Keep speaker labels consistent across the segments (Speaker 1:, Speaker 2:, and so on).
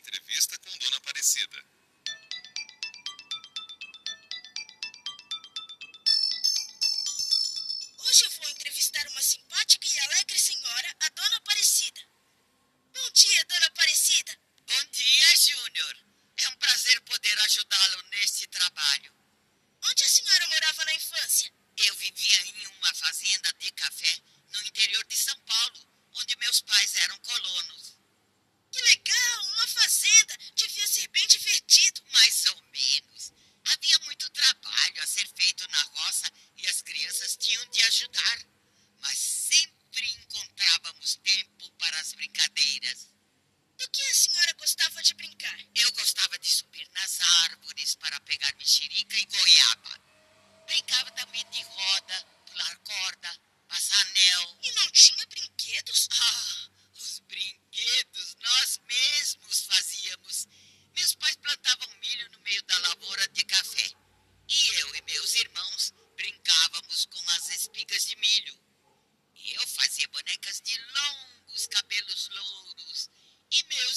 Speaker 1: entrevista.
Speaker 2: que
Speaker 3: a
Speaker 2: senhora gostava de brincar?
Speaker 3: Eu gostava de subir nas árvores para pegar mexerica e goiaba. Brincava também de roda, pular corda, passar anel.
Speaker 2: E não tinha brinquedos?
Speaker 3: Ah, os brinquedos nós mesmos fazíamos. Meus pais plantavam milho no meio da lavoura de café. E eu e meus irmãos brincávamos com as espigas de milho. Eu fazia bonecas de longos cabelos louros e meu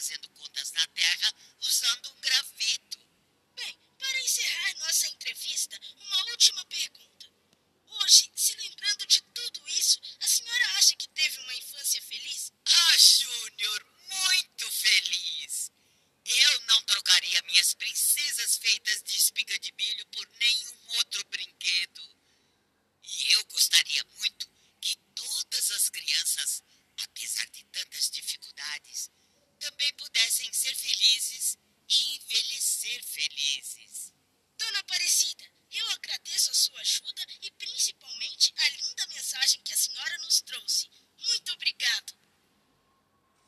Speaker 3: fazendo contas na Terra usando um graveto. Bem, para encerrar nossa entrevista,
Speaker 2: uma última pergunta. Hoje, se vezes. Dona
Speaker 3: Aparecida, eu agradeço a sua ajuda e principalmente a